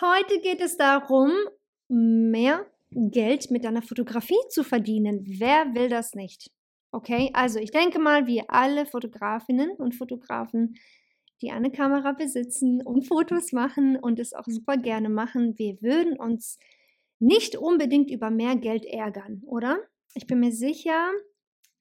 Heute geht es darum, mehr Geld mit deiner Fotografie zu verdienen. Wer will das nicht? Okay, also ich denke mal, wir alle Fotografinnen und Fotografen, die eine Kamera besitzen und Fotos machen und es auch super gerne machen, wir würden uns nicht unbedingt über mehr Geld ärgern, oder? Ich bin mir sicher,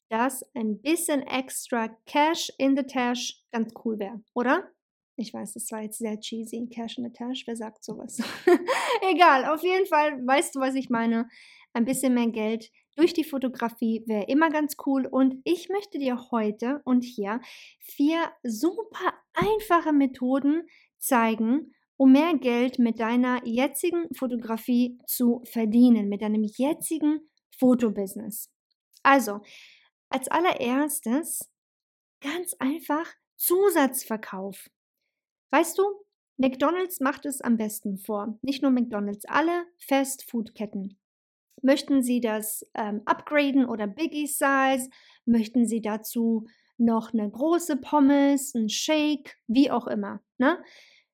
dass ein bisschen extra Cash in the Tash ganz cool wäre, oder? Ich weiß, das war jetzt sehr cheesy. Cash in the Tash, wer sagt sowas? Egal, auf jeden Fall weißt du, was ich meine. Ein bisschen mehr Geld durch die Fotografie wäre immer ganz cool. Und ich möchte dir heute und hier vier super einfache Methoden zeigen, um mehr Geld mit deiner jetzigen Fotografie zu verdienen, mit deinem jetzigen Fotobusiness. Also, als allererstes ganz einfach Zusatzverkauf. Weißt du, McDonald's macht es am besten vor. Nicht nur McDonald's, alle Fast-Food-Ketten. Möchten Sie das ähm, upgraden oder Biggie Size? Möchten Sie dazu noch eine große Pommes, ein Shake, wie auch immer. Ne?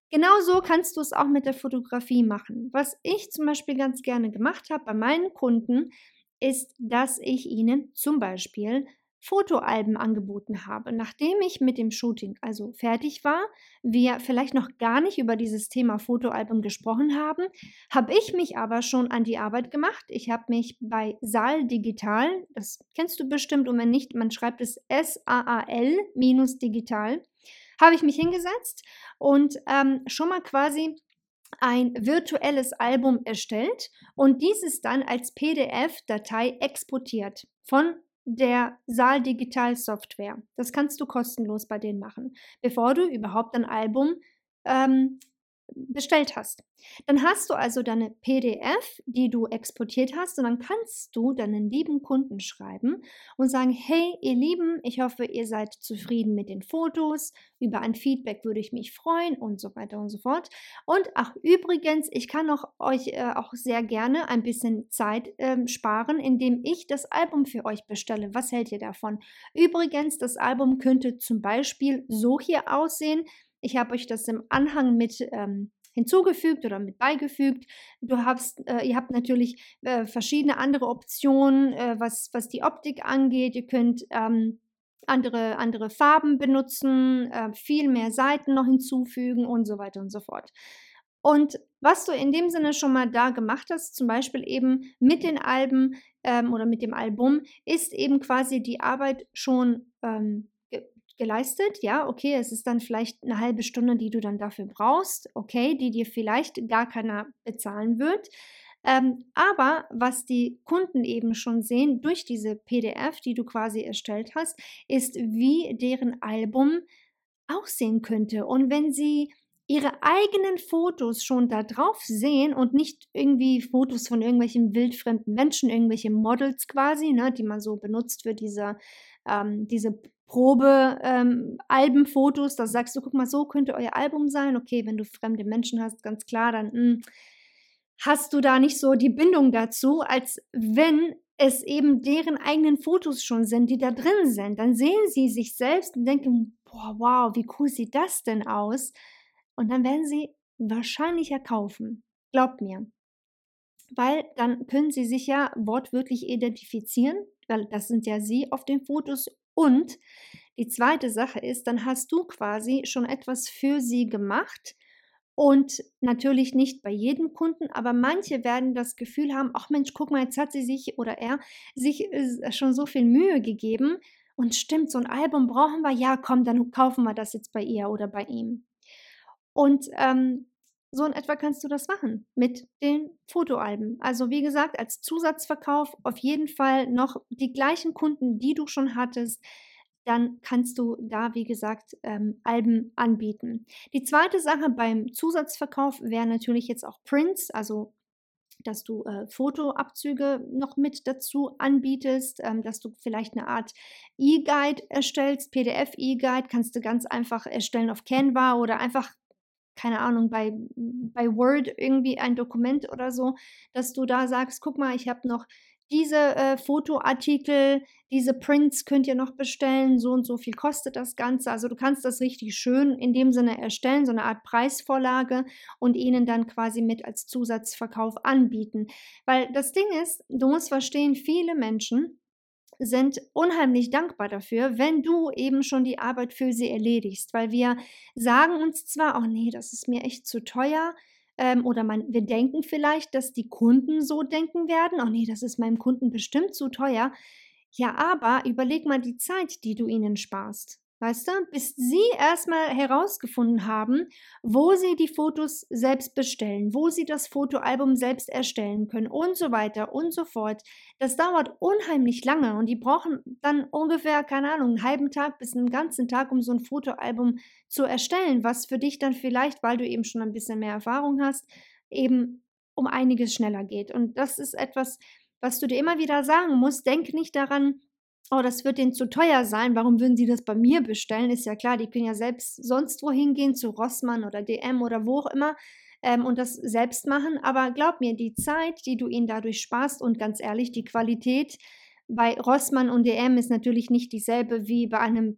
Genauso kannst du es auch mit der Fotografie machen. Was ich zum Beispiel ganz gerne gemacht habe bei meinen Kunden, ist, dass ich ihnen zum Beispiel Fotoalben angeboten habe. Nachdem ich mit dem Shooting also fertig war, wir vielleicht noch gar nicht über dieses Thema Fotoalbum gesprochen haben, habe ich mich aber schon an die Arbeit gemacht. Ich habe mich bei Saal Digital, das kennst du bestimmt und wenn nicht, man schreibt es S-A-A-L minus digital, habe ich mich hingesetzt und ähm, schon mal quasi ein virtuelles Album erstellt und dieses dann als PDF-Datei exportiert von der Saal Digital Software. Das kannst du kostenlos bei denen machen, bevor du überhaupt ein Album ähm, bestellt hast. Dann hast du also deine PDF, die du exportiert hast und dann kannst du deinen lieben Kunden schreiben und sagen, hey ihr Lieben, ich hoffe, ihr seid zufrieden mit den Fotos, über ein Feedback würde ich mich freuen und so weiter und so fort. Und ach übrigens, ich kann auch euch äh, auch sehr gerne ein bisschen Zeit äh, sparen, indem ich das Album für euch bestelle. Was hält ihr davon? Übrigens, das Album könnte zum Beispiel so hier aussehen. Ich habe euch das im Anhang mit ähm, hinzugefügt oder mit beigefügt. Du hast, äh, ihr habt natürlich äh, verschiedene andere Optionen, äh, was, was die Optik angeht. Ihr könnt ähm, andere, andere Farben benutzen, äh, viel mehr Seiten noch hinzufügen und so weiter und so fort. Und was du in dem Sinne schon mal da gemacht hast, zum Beispiel eben mit den Alben ähm, oder mit dem Album, ist eben quasi die Arbeit schon ähm, geleistet. Ja, okay, es ist dann vielleicht eine halbe Stunde, die du dann dafür brauchst, okay, die dir vielleicht gar keiner bezahlen wird. Ähm, aber was die Kunden eben schon sehen durch diese PDF, die du quasi erstellt hast, ist, wie deren Album aussehen könnte. Und wenn sie ihre eigenen Fotos schon da drauf sehen und nicht irgendwie Fotos von irgendwelchen wildfremden Menschen, irgendwelche Models quasi, ne, die man so benutzt für diese, ähm, diese Probe-Albenfotos, ähm, da sagst du, guck mal, so könnte euer Album sein. Okay, wenn du fremde Menschen hast, ganz klar, dann mh, hm, hast du da nicht so die Bindung dazu, als wenn es eben deren eigenen Fotos schon sind, die da drin sind. Dann sehen sie sich selbst und denken, boah, wow, wie cool sieht das denn aus? Und dann werden sie wahrscheinlicher kaufen. Glaubt mir. Weil dann können sie sich ja wortwörtlich identifizieren, weil das sind ja sie auf den Fotos und die zweite Sache ist, dann hast du quasi schon etwas für sie gemacht Und natürlich nicht bei jedem Kunden, aber manche werden das Gefühl haben, ach Mensch, guck mal, jetzt hat sie sich oder er sich äh, schon so viel Mühe gegeben. Und stimmt, so ein Album brauchen wir, ja, komm, dann kaufen wir das jetzt bei ihr oder bei ihm. Und ähm, so in etwa kannst du das machen mit den Fotoalben. Also wie gesagt, als Zusatzverkauf auf jeden Fall noch die gleichen Kunden, die du schon hattest. Dann kannst du da, wie gesagt, ähm, Alben anbieten. Die zweite Sache beim Zusatzverkauf wäre natürlich jetzt auch Prints, also dass du äh, Fotoabzüge noch mit dazu anbietest, ähm, dass du vielleicht eine Art E-Guide erstellst, PDF-E-Guide, kannst du ganz einfach erstellen auf Canva oder einfach keine Ahnung, bei, bei Word irgendwie ein Dokument oder so, dass du da sagst, guck mal, ich habe noch diese äh, Fotoartikel, diese Prints könnt ihr noch bestellen, so und so viel kostet das Ganze. Also du kannst das richtig schön in dem Sinne erstellen, so eine Art Preisvorlage und ihnen dann quasi mit als Zusatzverkauf anbieten. Weil das Ding ist, du musst verstehen, viele Menschen, sind unheimlich dankbar dafür, wenn du eben schon die Arbeit für sie erledigst, weil wir sagen uns zwar, oh nee, das ist mir echt zu teuer, ähm, oder man, wir denken vielleicht, dass die Kunden so denken werden, oh nee, das ist meinem Kunden bestimmt zu teuer. Ja, aber überleg mal die Zeit, die du ihnen sparst. Weißt du, bis sie erstmal herausgefunden haben, wo sie die Fotos selbst bestellen, wo sie das Fotoalbum selbst erstellen können und so weiter und so fort. Das dauert unheimlich lange und die brauchen dann ungefähr, keine Ahnung, einen halben Tag bis einen ganzen Tag, um so ein Fotoalbum zu erstellen, was für dich dann vielleicht, weil du eben schon ein bisschen mehr Erfahrung hast, eben um einiges schneller geht. Und das ist etwas, was du dir immer wieder sagen musst. Denk nicht daran, oh, das wird denen zu teuer sein, warum würden sie das bei mir bestellen? Ist ja klar, die können ja selbst sonst wohin gehen, zu Rossmann oder DM oder wo auch immer ähm, und das selbst machen. Aber glaub mir, die Zeit, die du ihnen dadurch sparst und ganz ehrlich, die Qualität bei Rossmann und DM ist natürlich nicht dieselbe wie bei einem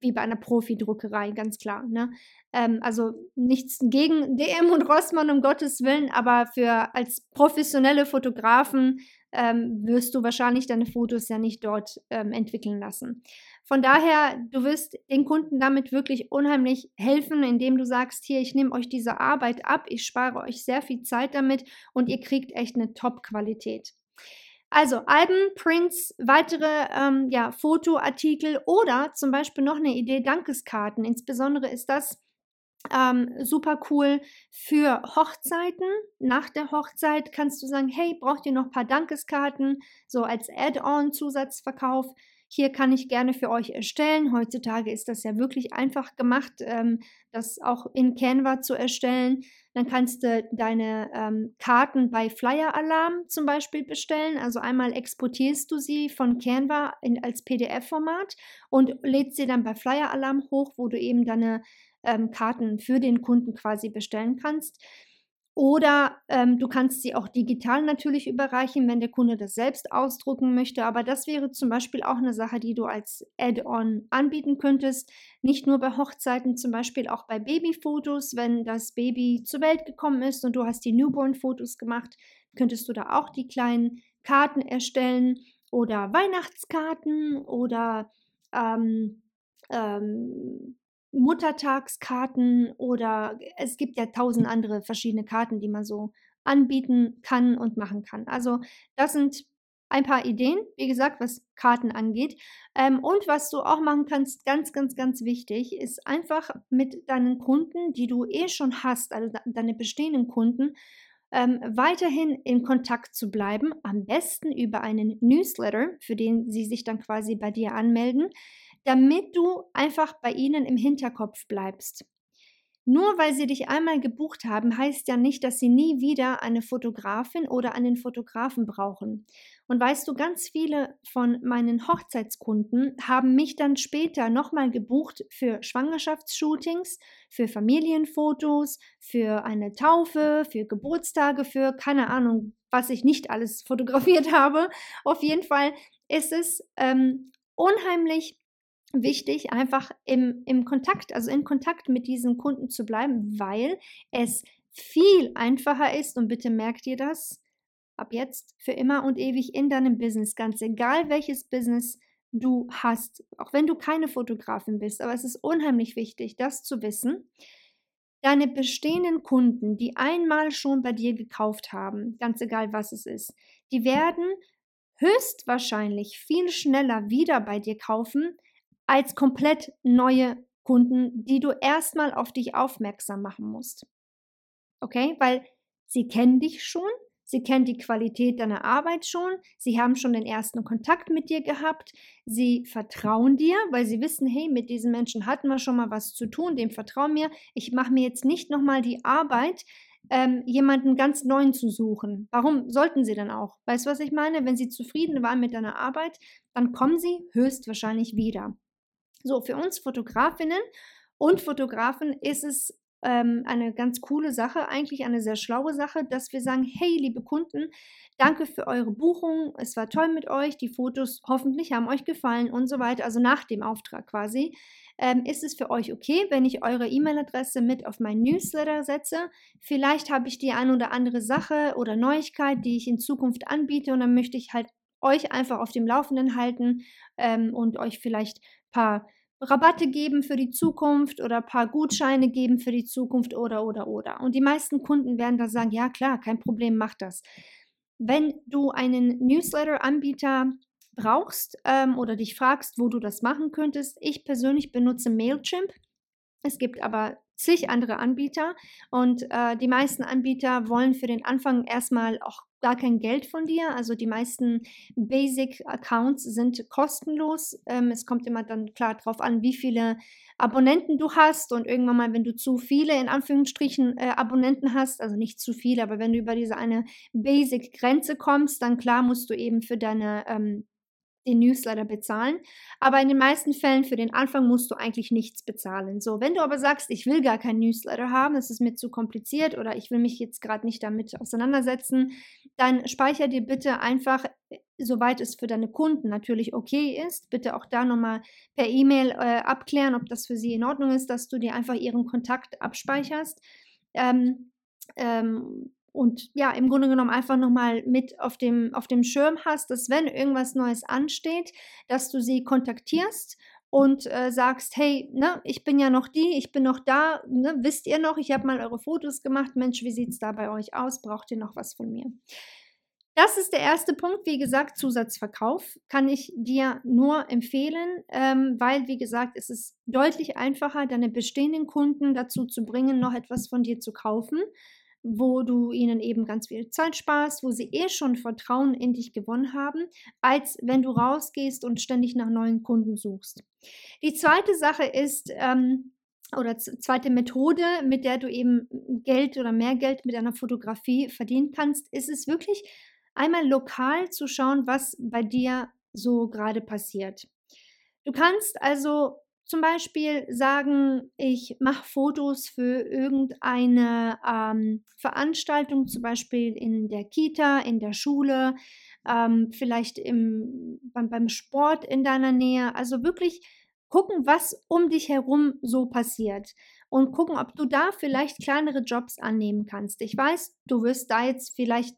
wie bei einer Profidruckerei, ganz klar. Ne? Ähm, also nichts gegen DM und Rossmann um Gottes Willen, aber für als professionelle Fotografen ähm, wirst du wahrscheinlich deine Fotos ja nicht dort ähm, entwickeln lassen. Von daher, du wirst den Kunden damit wirklich unheimlich helfen, indem du sagst, hier, ich nehme euch diese Arbeit ab, ich spare euch sehr viel Zeit damit und ihr kriegt echt eine Top-Qualität. Also Alben, Prints, weitere ähm, ja, Fotoartikel oder zum Beispiel noch eine Idee, Dankeskarten. Insbesondere ist das ähm, super cool für Hochzeiten. Nach der Hochzeit kannst du sagen, hey, braucht ihr noch ein paar Dankeskarten, so als Add-on-Zusatzverkauf. Hier kann ich gerne für euch erstellen. Heutzutage ist das ja wirklich einfach gemacht, ähm, das auch in Canva zu erstellen. Dann kannst du deine ähm, Karten bei Flyer Alarm zum Beispiel bestellen. Also einmal exportierst du sie von Canva in, als PDF-Format und lädst sie dann bei Flyer Alarm hoch, wo du eben deine ähm, Karten für den Kunden quasi bestellen kannst. Oder ähm, du kannst sie auch digital natürlich überreichen, wenn der Kunde das selbst ausdrucken möchte. Aber das wäre zum Beispiel auch eine Sache, die du als Add-on anbieten könntest. Nicht nur bei Hochzeiten, zum Beispiel auch bei Babyfotos. Wenn das Baby zur Welt gekommen ist und du hast die Newborn-Fotos gemacht, könntest du da auch die kleinen Karten erstellen oder Weihnachtskarten oder ähm, ähm, Muttertagskarten oder es gibt ja tausend andere verschiedene Karten, die man so anbieten kann und machen kann. Also das sind ein paar Ideen, wie gesagt, was Karten angeht. Ähm, und was du auch machen kannst, ganz, ganz, ganz wichtig, ist einfach mit deinen Kunden, die du eh schon hast, also deine bestehenden Kunden, ähm, weiterhin in Kontakt zu bleiben. Am besten über einen Newsletter, für den sie sich dann quasi bei dir anmelden damit du einfach bei ihnen im Hinterkopf bleibst. Nur weil sie dich einmal gebucht haben, heißt ja nicht, dass sie nie wieder eine Fotografin oder einen Fotografen brauchen. Und weißt du, ganz viele von meinen Hochzeitskunden haben mich dann später nochmal gebucht für Schwangerschaftsshootings, für Familienfotos, für eine Taufe, für Geburtstage, für keine Ahnung, was ich nicht alles fotografiert habe. Auf jeden Fall ist es ähm, unheimlich wichtig, einfach im, im Kontakt, also in Kontakt mit diesen Kunden zu bleiben, weil es viel einfacher ist und bitte merkt ihr das ab jetzt für immer und ewig in deinem Business, ganz egal welches Business du hast, auch wenn du keine Fotografin bist, aber es ist unheimlich wichtig, das zu wissen, deine bestehenden Kunden, die einmal schon bei dir gekauft haben, ganz egal was es ist, die werden höchstwahrscheinlich viel schneller wieder bei dir kaufen als komplett neue Kunden, die du erstmal auf dich aufmerksam machen musst. Okay, weil sie kennen dich schon, sie kennen die Qualität deiner Arbeit schon, sie haben schon den ersten Kontakt mit dir gehabt, sie vertrauen dir, weil sie wissen, hey, mit diesen Menschen hatten wir schon mal was zu tun, dem vertrauen mir. Ich mache mir jetzt nicht nochmal die Arbeit, ähm, jemanden ganz neuen zu suchen. Warum sollten sie dann auch? Weißt du, was ich meine? Wenn sie zufrieden waren mit deiner Arbeit, dann kommen sie höchstwahrscheinlich wieder. So, für uns Fotografinnen und Fotografen ist es ähm, eine ganz coole Sache, eigentlich eine sehr schlaue Sache, dass wir sagen, hey, liebe Kunden, danke für eure Buchung, es war toll mit euch, die Fotos hoffentlich haben euch gefallen und so weiter, also nach dem Auftrag quasi. Ähm, ist es für euch okay, wenn ich eure E-Mail-Adresse mit auf mein Newsletter setze? Vielleicht habe ich die ein oder andere Sache oder Neuigkeit, die ich in Zukunft anbiete und dann möchte ich halt euch einfach auf dem Laufenden halten ähm, und euch vielleicht ein paar Rabatte geben für die Zukunft oder ein paar Gutscheine geben für die Zukunft oder, oder, oder. Und die meisten Kunden werden da sagen, ja klar, kein Problem, mach das. Wenn du einen Newsletter-Anbieter brauchst ähm, oder dich fragst, wo du das machen könntest, ich persönlich benutze Mailchimp. Es gibt aber zig andere Anbieter und äh, die meisten Anbieter wollen für den Anfang erstmal auch gar kein Geld von dir. Also die meisten Basic-Accounts sind kostenlos. Ähm, es kommt immer dann klar darauf an, wie viele Abonnenten du hast und irgendwann mal, wenn du zu viele in Anführungsstrichen äh, Abonnenten hast, also nicht zu viele, aber wenn du über diese eine Basic-Grenze kommst, dann klar musst du eben für deine ähm, den Newsletter bezahlen. Aber in den meisten Fällen für den Anfang musst du eigentlich nichts bezahlen. So, wenn du aber sagst, ich will gar keinen Newsletter haben, das ist mir zu kompliziert oder ich will mich jetzt gerade nicht damit auseinandersetzen, dann speicher dir bitte einfach, soweit es für deine Kunden natürlich okay ist, bitte auch da nochmal per E-Mail äh, abklären, ob das für sie in Ordnung ist, dass du dir einfach ihren Kontakt abspeicherst. Ähm, ähm, und ja, im Grunde genommen einfach nochmal mit auf dem, auf dem Schirm hast, dass wenn irgendwas Neues ansteht, dass du sie kontaktierst und äh, sagst, hey, ne, ich bin ja noch die, ich bin noch da, ne, wisst ihr noch, ich habe mal eure Fotos gemacht, Mensch, wie sieht es da bei euch aus, braucht ihr noch was von mir? Das ist der erste Punkt. Wie gesagt, Zusatzverkauf kann ich dir nur empfehlen, ähm, weil, wie gesagt, es ist deutlich einfacher, deine bestehenden Kunden dazu zu bringen, noch etwas von dir zu kaufen, wo du ihnen eben ganz viel Zeit sparst, wo sie eh schon Vertrauen in dich gewonnen haben, als wenn du rausgehst und ständig nach neuen Kunden suchst. Die zweite Sache ist, ähm, oder zweite Methode, mit der du eben Geld oder mehr Geld mit einer Fotografie verdienen kannst, ist es wirklich einmal lokal zu schauen, was bei dir so gerade passiert. Du kannst also zum Beispiel sagen, ich mache Fotos für irgendeine ähm, Veranstaltung, zum Beispiel in der Kita, in der Schule, ähm, vielleicht im, beim, beim Sport in deiner Nähe. Also wirklich gucken, was um dich herum so passiert und gucken, ob du da vielleicht kleinere Jobs annehmen kannst. Ich weiß, du wirst da jetzt vielleicht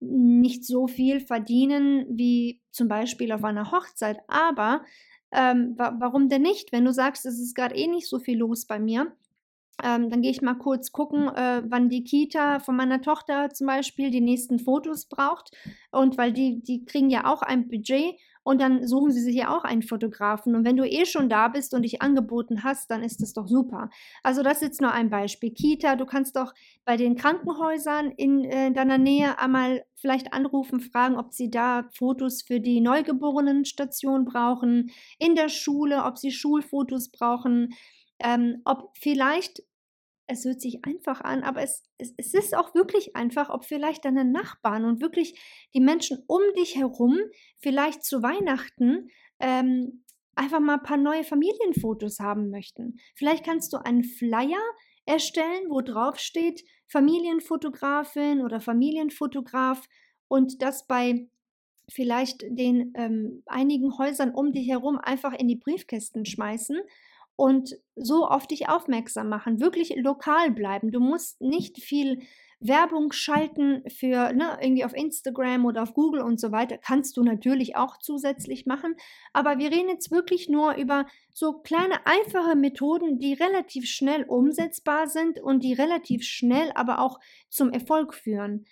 nicht so viel verdienen wie zum Beispiel auf einer Hochzeit, aber ähm, wa warum denn nicht? Wenn du sagst, es ist gerade eh nicht so viel los bei mir, ähm, dann gehe ich mal kurz gucken, äh, wann die Kita von meiner Tochter zum Beispiel die nächsten Fotos braucht. Und weil die, die kriegen ja auch ein Budget und dann suchen sie sich ja auch einen Fotografen. Und wenn du eh schon da bist und dich angeboten hast, dann ist das doch super. Also das ist jetzt nur ein Beispiel. Kita, du kannst doch bei den Krankenhäusern in äh, deiner Nähe einmal vielleicht anrufen, fragen, ob sie da Fotos für die Neugeborenenstation brauchen, in der Schule, ob sie Schulfotos brauchen, ähm, ob vielleicht es hört sich einfach an, aber es, es, es ist auch wirklich einfach, ob vielleicht deine Nachbarn und wirklich die Menschen um dich herum vielleicht zu Weihnachten ähm, einfach mal ein paar neue Familienfotos haben möchten. Vielleicht kannst du einen Flyer erstellen, wo drauf steht Familienfotografin oder Familienfotograf und das bei vielleicht den ähm, einigen Häusern um dich herum einfach in die Briefkästen schmeißen und so auf dich aufmerksam machen, wirklich lokal bleiben. Du musst nicht viel Werbung schalten für ne, irgendwie auf Instagram oder auf Google und so weiter, kannst du natürlich auch zusätzlich machen. Aber wir reden jetzt wirklich nur über so kleine, einfache Methoden, die relativ schnell umsetzbar sind und die relativ schnell aber auch zum Erfolg führen.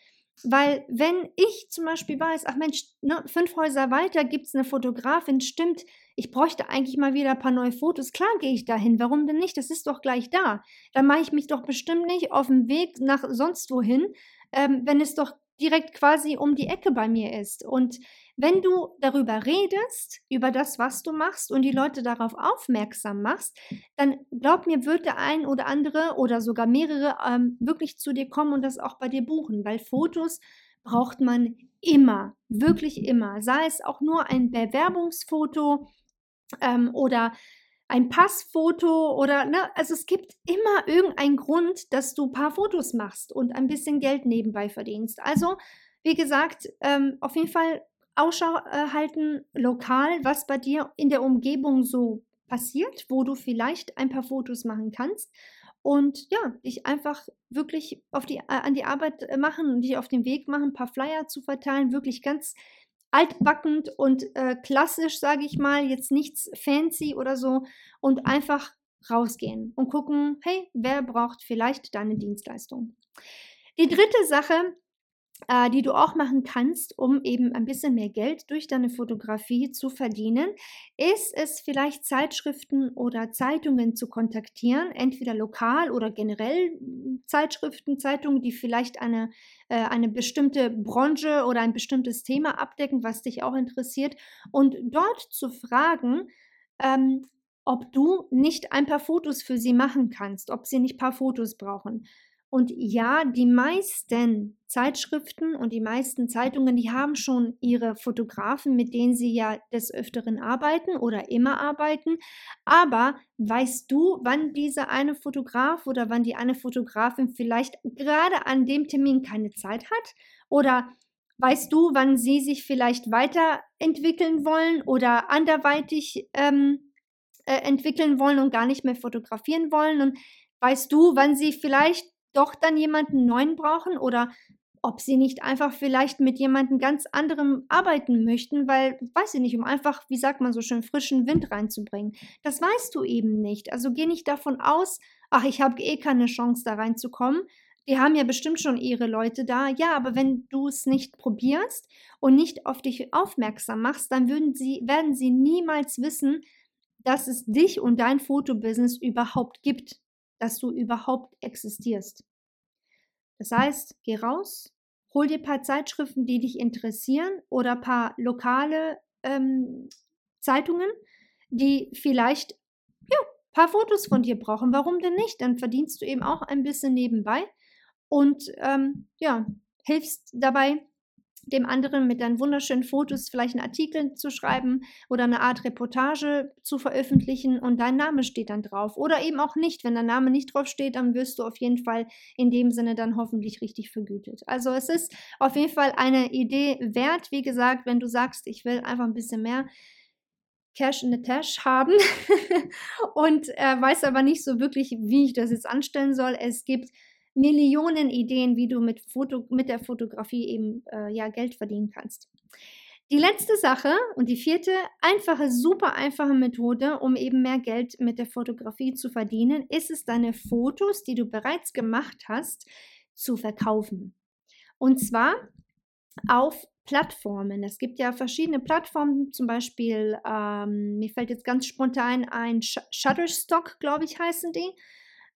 Weil wenn ich zum Beispiel weiß, ach Mensch, ne, fünf Häuser weiter gibt es eine Fotografin, stimmt, ich bräuchte eigentlich mal wieder ein paar neue Fotos. Klar gehe ich dahin, warum denn nicht? Das ist doch gleich da. Da mache ich mich doch bestimmt nicht auf dem Weg nach sonst wohin, ähm, wenn es doch direkt quasi um die Ecke bei mir ist. Und wenn du darüber redest, über das, was du machst und die Leute darauf aufmerksam machst, dann glaub mir, wird der ein oder andere oder sogar mehrere ähm, wirklich zu dir kommen und das auch bei dir buchen, weil Fotos braucht man immer, wirklich immer. Sei es auch nur ein Bewerbungsfoto ähm, oder ein Passfoto oder, ne, also es gibt immer irgendeinen Grund, dass du ein paar Fotos machst und ein bisschen Geld nebenbei verdienst. Also, wie gesagt, ähm, auf jeden Fall Ausschau äh, halten lokal, was bei dir in der Umgebung so passiert, wo du vielleicht ein paar Fotos machen kannst und ja, dich einfach wirklich auf die, äh, an die Arbeit äh, machen dich auf den Weg machen, ein paar Flyer zu verteilen, wirklich ganz altbackend und äh, klassisch, sage ich mal, jetzt nichts fancy oder so und einfach rausgehen und gucken, hey, wer braucht vielleicht deine Dienstleistung? Die dritte Sache, äh, die du auch machen kannst, um eben ein bisschen mehr Geld durch deine Fotografie zu verdienen, ist es vielleicht Zeitschriften oder Zeitungen zu kontaktieren, entweder lokal oder generell hm, Zeitschriften, Zeitungen, die vielleicht eine, äh, eine bestimmte Branche oder ein bestimmtes Thema abdecken, was dich auch interessiert, und dort zu fragen, ähm, ob du nicht ein paar Fotos für sie machen kannst, ob sie nicht ein paar Fotos brauchen. Und ja, die meisten Zeitschriften und die meisten Zeitungen, die haben schon ihre Fotografen, mit denen sie ja des Öfteren arbeiten oder immer arbeiten. Aber weißt du, wann dieser eine Fotograf oder wann die eine Fotografin vielleicht gerade an dem Termin keine Zeit hat? Oder weißt du, wann sie sich vielleicht weiterentwickeln wollen oder anderweitig ähm, äh, entwickeln wollen und gar nicht mehr fotografieren wollen? Und weißt du, wann sie vielleicht doch dann jemanden neuen brauchen oder ob sie nicht einfach vielleicht mit jemandem ganz anderem arbeiten möchten, weil, weiß ich nicht, um einfach, wie sagt man so schön, frischen Wind reinzubringen. Das weißt du eben nicht. Also geh nicht davon aus, ach, ich habe eh keine Chance da reinzukommen. Die haben ja bestimmt schon ihre Leute da. Ja, aber wenn du es nicht probierst und nicht auf dich aufmerksam machst, dann würden sie, werden sie niemals wissen, dass es dich und dein Fotobusiness überhaupt gibt dass du überhaupt existierst. Das heißt, geh raus, hol dir ein paar Zeitschriften, die dich interessieren oder ein paar lokale ähm, Zeitungen, die vielleicht ja, ein paar Fotos von dir brauchen. Warum denn nicht? Dann verdienst du eben auch ein bisschen nebenbei und ähm, ja, hilfst dabei, dem anderen mit deinen wunderschönen Fotos vielleicht einen Artikel zu schreiben oder eine Art Reportage zu veröffentlichen und dein Name steht dann drauf. Oder eben auch nicht. Wenn dein Name nicht drauf steht, dann wirst du auf jeden Fall in dem Sinne dann hoffentlich richtig vergütet. Also es ist auf jeden Fall eine Idee wert. Wie gesagt, wenn du sagst, ich will einfach ein bisschen mehr Cash in the Tash haben und äh, weiß aber nicht so wirklich, wie ich das jetzt anstellen soll. Es gibt Millionen Ideen, wie du mit, Foto, mit der Fotografie eben äh, ja, Geld verdienen kannst. Die letzte Sache und die vierte einfache, super einfache Methode, um eben mehr Geld mit der Fotografie zu verdienen, ist es, deine Fotos, die du bereits gemacht hast, zu verkaufen. Und zwar auf Plattformen. Es gibt ja verschiedene Plattformen, zum Beispiel, ähm, mir fällt jetzt ganz spontan ein Shutterstock, glaube ich, heißen die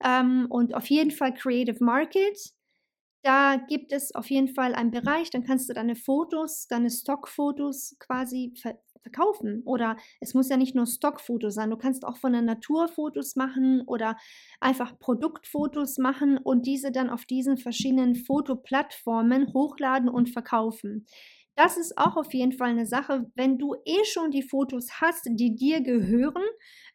ähm, und auf jeden Fall Creative Market. Da gibt es auf jeden Fall einen Bereich, dann kannst du deine Fotos, deine Stockfotos quasi ver verkaufen. Oder es muss ja nicht nur Stockfotos sein, du kannst auch von der Natur Fotos machen oder einfach Produktfotos machen und diese dann auf diesen verschiedenen Fotoplattformen hochladen und verkaufen. Das ist auch auf jeden Fall eine Sache, wenn du eh schon die Fotos hast, die dir gehören,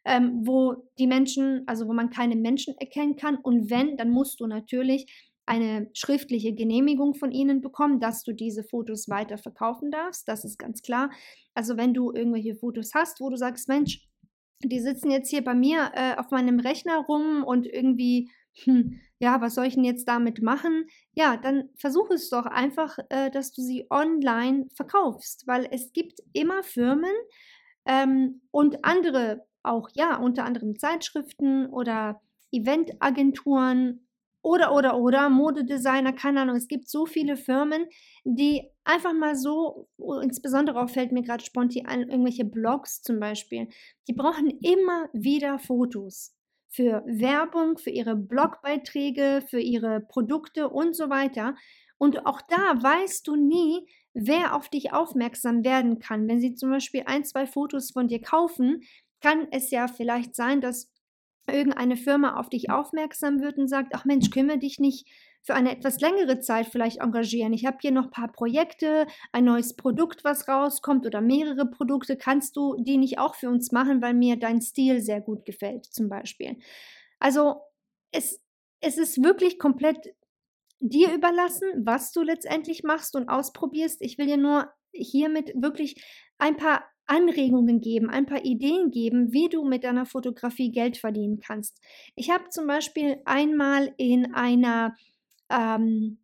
ähm, wo die Menschen, also wo man keine Menschen erkennen kann. Und wenn, dann musst du natürlich eine schriftliche Genehmigung von ihnen bekommen, dass du diese Fotos weiter verkaufen darfst. Das ist ganz klar. Also wenn du irgendwelche Fotos hast, wo du sagst, Mensch, die sitzen jetzt hier bei mir äh, auf meinem Rechner rum und irgendwie hm, ja, was soll ich denn jetzt damit machen? Ja, dann versuch es doch einfach, äh, dass du sie online verkaufst, weil es gibt immer Firmen ähm, und andere auch, ja, unter anderem Zeitschriften oder Eventagenturen oder, oder, oder, Modedesigner, keine Ahnung. Es gibt so viele Firmen, die einfach mal so, insbesondere auch fällt mir gerade spontan an, irgendwelche Blogs zum Beispiel, die brauchen immer wieder Fotos für Werbung, für ihre Blogbeiträge, für ihre Produkte und so weiter. Und auch da weißt du nie, wer auf dich aufmerksam werden kann. Wenn sie zum Beispiel ein, zwei Fotos von dir kaufen, kann es ja vielleicht sein, dass irgendeine Firma auf dich aufmerksam wird und sagt, ach Mensch, wir dich nicht für eine etwas längere Zeit vielleicht engagieren? Ich habe hier noch ein paar Projekte, ein neues Produkt, was rauskommt oder mehrere Produkte. Kannst du die nicht auch für uns machen, weil mir dein Stil sehr gut gefällt, zum Beispiel? Also es, es ist wirklich komplett dir überlassen, was du letztendlich machst und ausprobierst. Ich will dir nur hiermit wirklich ein paar Anregungen geben, ein paar Ideen geben, wie du mit deiner Fotografie Geld verdienen kannst. Ich habe zum Beispiel einmal in einer, ähm,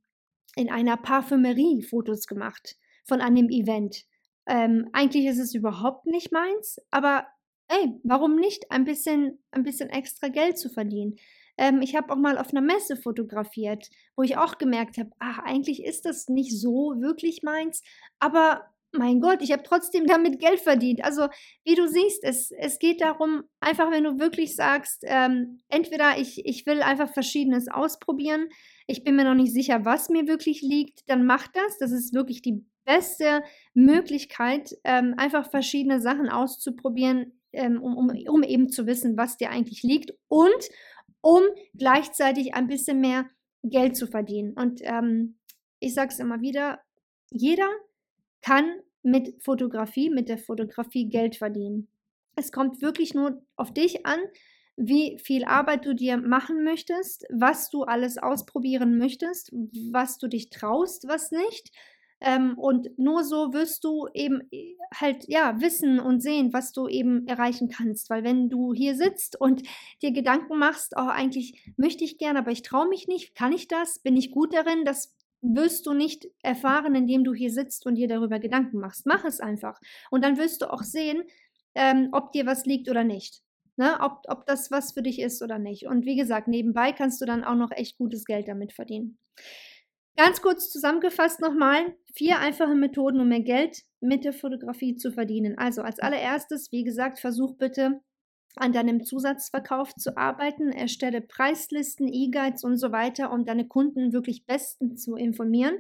in einer Parfümerie Fotos gemacht von einem Event. Ähm, eigentlich ist es überhaupt nicht meins, aber ey, warum nicht ein bisschen, ein bisschen extra Geld zu verdienen? Ähm, ich habe auch mal auf einer Messe fotografiert, wo ich auch gemerkt habe, ach, eigentlich ist das nicht so wirklich meins, aber mein Gott, ich habe trotzdem damit Geld verdient. Also, wie du siehst, es, es geht darum, einfach wenn du wirklich sagst, ähm, entweder ich, ich will einfach Verschiedenes ausprobieren, ich bin mir noch nicht sicher, was mir wirklich liegt, dann mach das. Das ist wirklich die beste Möglichkeit, ähm, einfach verschiedene Sachen auszuprobieren, ähm, um, um, um eben zu wissen, was dir eigentlich liegt und um gleichzeitig ein bisschen mehr Geld zu verdienen. Und ähm, ich sage es immer wieder, jeder kann mit Fotografie, mit der Fotografie Geld verdienen. Es kommt wirklich nur auf dich an, wie viel Arbeit du dir machen möchtest, was du alles ausprobieren möchtest, was du dich traust, was nicht. Ähm, und nur so wirst du eben äh, halt, ja, wissen und sehen, was du eben erreichen kannst. Weil wenn du hier sitzt und dir Gedanken machst, oh, eigentlich möchte ich gerne, aber ich traue mich nicht, kann ich das? Bin ich gut darin? Das wirst du nicht erfahren, indem du hier sitzt und dir darüber Gedanken machst. Mach es einfach. Und dann wirst du auch sehen, ähm, ob dir was liegt oder nicht. Ne? Ob, ob das was für dich ist oder nicht. Und wie gesagt, nebenbei kannst du dann auch noch echt gutes Geld damit verdienen. Ganz kurz zusammengefasst nochmal, vier einfache Methoden, um mehr Geld mit der Fotografie zu verdienen. Also als allererstes, wie gesagt, versuch bitte an deinem Zusatzverkauf zu arbeiten, erstelle Preislisten, E-Guides und so weiter, um deine Kunden wirklich bestens zu informieren,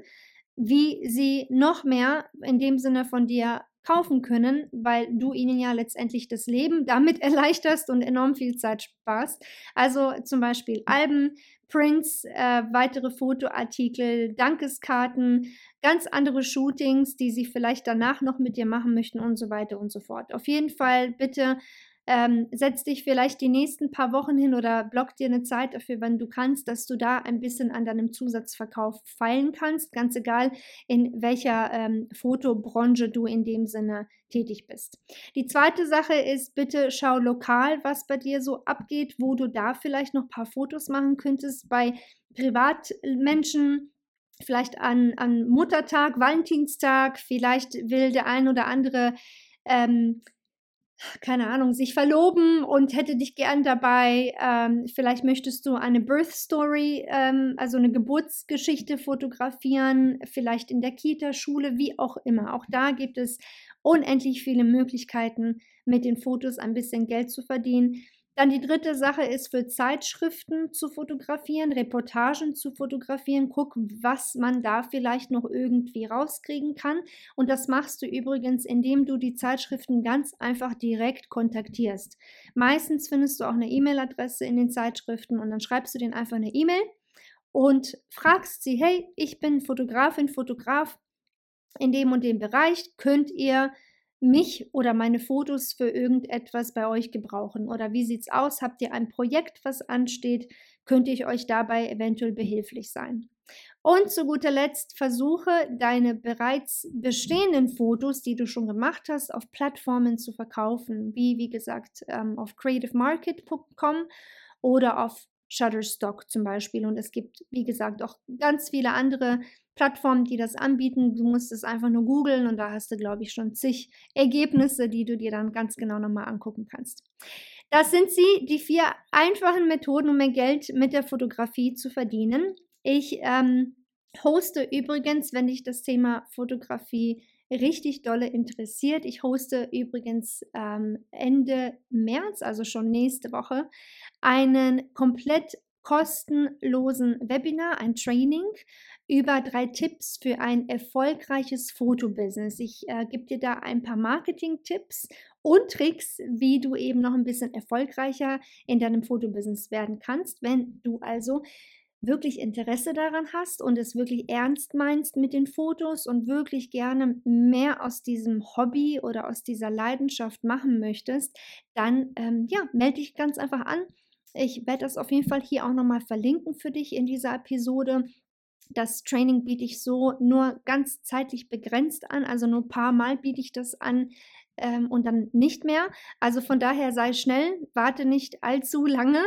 wie sie noch mehr in dem Sinne von dir kaufen können, weil du ihnen ja letztendlich das Leben damit erleichterst und enorm viel Zeit sparst. Also zum Beispiel Alben, Prints, äh, weitere Fotoartikel, Dankeskarten, ganz andere Shootings, die sie vielleicht danach noch mit dir machen möchten und so weiter und so fort. Auf jeden Fall bitte ähm, setz dich vielleicht die nächsten paar Wochen hin oder block dir eine Zeit dafür, wenn du kannst, dass du da ein bisschen an deinem Zusatzverkauf feilen kannst, ganz egal, in welcher ähm, Fotobranche du in dem Sinne tätig bist. Die zweite Sache ist, bitte schau lokal, was bei dir so abgeht, wo du da vielleicht noch ein paar Fotos machen könntest bei Privatmenschen, vielleicht an, an Muttertag, Valentinstag, vielleicht will der ein oder andere ähm, keine Ahnung, sich verloben und hätte dich gern dabei. Ähm, vielleicht möchtest du eine Birth Story, ähm, also eine Geburtsgeschichte fotografieren, vielleicht in der Kita, Schule, wie auch immer. Auch da gibt es unendlich viele Möglichkeiten, mit den Fotos ein bisschen Geld zu verdienen. Dann die dritte Sache ist für Zeitschriften zu fotografieren, Reportagen zu fotografieren. Guck, was man da vielleicht noch irgendwie rauskriegen kann. Und das machst du übrigens, indem du die Zeitschriften ganz einfach direkt kontaktierst. Meistens findest du auch eine E-Mail-Adresse in den Zeitschriften und dann schreibst du denen einfach eine E-Mail und fragst sie, hey, ich bin Fotografin, Fotograf in dem und dem Bereich. Könnt ihr mich oder meine Fotos für irgendetwas bei euch gebrauchen? Oder wie sieht es aus? Habt ihr ein Projekt, was ansteht? Könnte ich euch dabei eventuell behilflich sein? Und zu guter Letzt versuche deine bereits bestehenden Fotos, die du schon gemacht hast, auf Plattformen zu verkaufen, wie wie gesagt ähm, auf creativemarket.com oder auf Shutterstock zum Beispiel. Und es gibt, wie gesagt, auch ganz viele andere Plattformen, die das anbieten. Du musst es einfach nur googeln und da hast du, glaube ich, schon zig Ergebnisse, die du dir dann ganz genau nochmal angucken kannst. Das sind sie, die vier einfachen Methoden, um mehr Geld mit der Fotografie zu verdienen. Ich ähm, hoste übrigens, wenn dich das Thema Fotografie richtig dolle interessiert. Ich hoste übrigens ähm, Ende März, also schon nächste Woche, einen komplett kostenlosen Webinar, ein Training über drei Tipps für ein erfolgreiches Fotobusiness. Ich äh, gebe dir da ein paar Marketing-Tipps und Tricks, wie du eben noch ein bisschen erfolgreicher in deinem Fotobusiness werden kannst, wenn du also wirklich Interesse daran hast und es wirklich ernst meinst mit den Fotos und wirklich gerne mehr aus diesem Hobby oder aus dieser Leidenschaft machen möchtest, dann ähm, ja, melde dich ganz einfach an. Ich werde das auf jeden Fall hier auch nochmal verlinken für dich in dieser Episode. Das Training biete ich so nur ganz zeitlich begrenzt an, also nur ein paar Mal biete ich das an ähm, und dann nicht mehr. Also von daher sei schnell, warte nicht allzu lange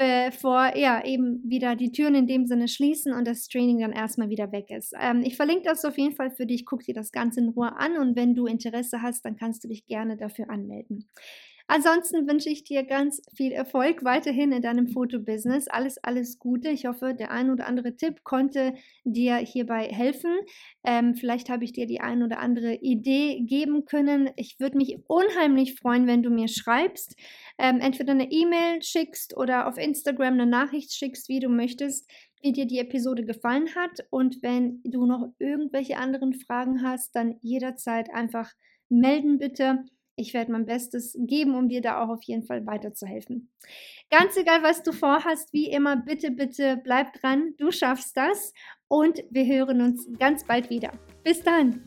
bevor ja eben wieder die Türen in dem Sinne schließen und das Training dann erstmal wieder weg ist. Ähm, ich verlinke das auf jeden Fall für dich, guck dir das Ganze in Ruhe an und wenn du Interesse hast, dann kannst du dich gerne dafür anmelden. Ansonsten wünsche ich dir ganz viel Erfolg weiterhin in deinem Fotobusiness. Alles, alles Gute. Ich hoffe, der ein oder andere Tipp konnte dir hierbei helfen. Ähm, vielleicht habe ich dir die ein oder andere Idee geben können. Ich würde mich unheimlich freuen, wenn du mir schreibst, ähm, entweder eine E-Mail schickst oder auf Instagram eine Nachricht schickst, wie du möchtest wie dir die Episode gefallen hat. Und wenn du noch irgendwelche anderen Fragen hast, dann jederzeit einfach melden bitte. Ich werde mein Bestes geben, um dir da auch auf jeden Fall weiterzuhelfen. Ganz egal, was du vorhast, wie immer, bitte, bitte bleib dran. Du schaffst das und wir hören uns ganz bald wieder. Bis dann!